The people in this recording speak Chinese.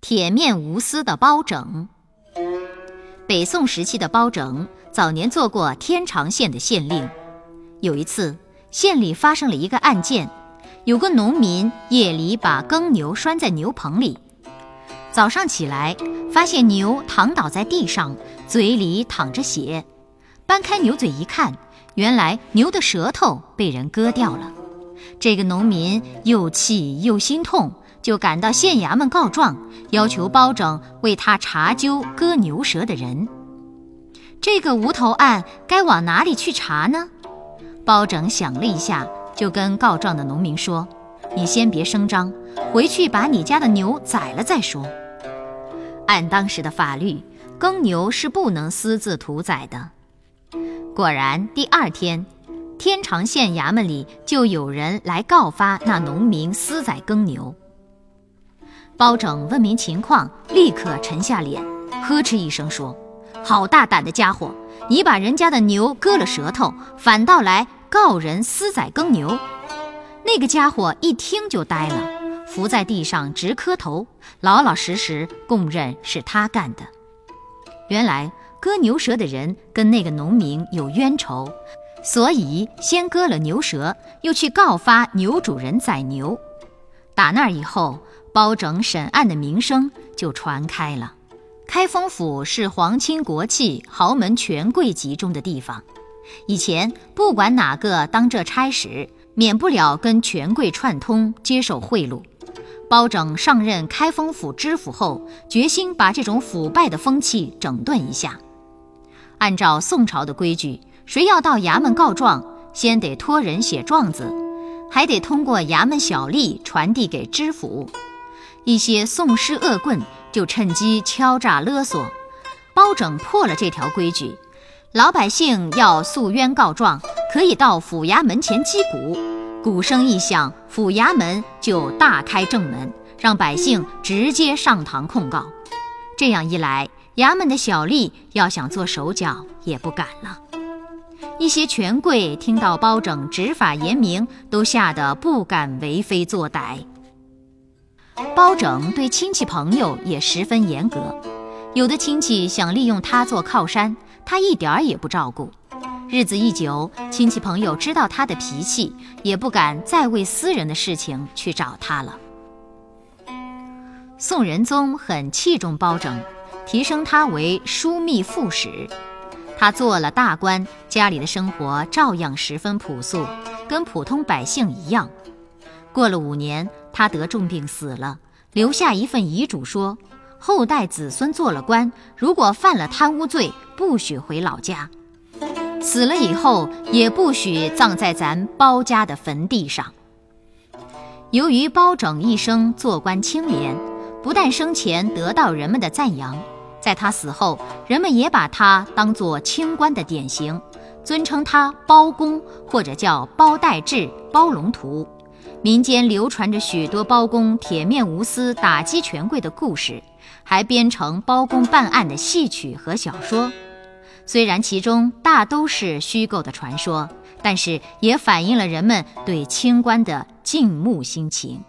铁面无私的包拯。北宋时期的包拯早年做过天长县的县令。有一次，县里发生了一个案件，有个农民夜里把耕牛拴在牛棚里，早上起来发现牛躺倒在地上，嘴里淌着血。搬开牛嘴一看，原来牛的舌头被人割掉了。这个农民又气又心痛。就赶到县衙门告状，要求包拯为他查究割牛舌的人。这个无头案该往哪里去查呢？包拯想了一下，就跟告状的农民说：“你先别声张，回去把你家的牛宰了再说。”按当时的法律，耕牛是不能私自屠宰的。果然，第二天，天长县衙门里就有人来告发那农民私宰耕牛。包拯问明情况，立刻沉下脸，呵斥一声说：“好大胆的家伙！你把人家的牛割了舌头，反倒来告人私宰耕牛。”那个家伙一听就呆了，伏在地上直磕头，老老实实供认是他干的。原来割牛舌的人跟那个农民有冤仇，所以先割了牛舌，又去告发牛主人宰牛。打那以后。包拯审案的名声就传开了。开封府是皇亲国戚、豪门权贵集中的地方，以前不管哪个当这差使，免不了跟权贵串通，接受贿赂。包拯上任开封府知府后，决心把这种腐败的风气整顿一下。按照宋朝的规矩，谁要到衙门告状，先得托人写状子，还得通过衙门小吏传递给知府。一些宋师恶棍就趁机敲诈勒索，包拯破了这条规矩。老百姓要诉冤告状，可以到府衙门前击鼓，鼓声一响，府衙门就大开正门，让百姓直接上堂控告。这样一来，衙门的小吏要想做手脚也不敢了。一些权贵听到包拯执法严明，都吓得不敢为非作歹。包拯对亲戚朋友也十分严格，有的亲戚想利用他做靠山，他一点儿也不照顾。日子一久，亲戚朋友知道他的脾气，也不敢再为私人的事情去找他了。宋仁宗很器重包拯，提升他为枢密副使。他做了大官，家里的生活照样十分朴素，跟普通百姓一样。过了五年。他得重病死了，留下一份遗嘱，说后代子孙做了官，如果犯了贪污罪，不许回老家，死了以后也不许葬在咱包家的坟地上。由于包拯一生做官清廉，不但生前得到人们的赞扬，在他死后，人们也把他当作清官的典型，尊称他包公，或者叫包代志、包龙图。民间流传着许多包公铁面无私、打击权贵的故事，还编成包公办案的戏曲和小说。虽然其中大都是虚构的传说，但是也反映了人们对清官的敬慕心情。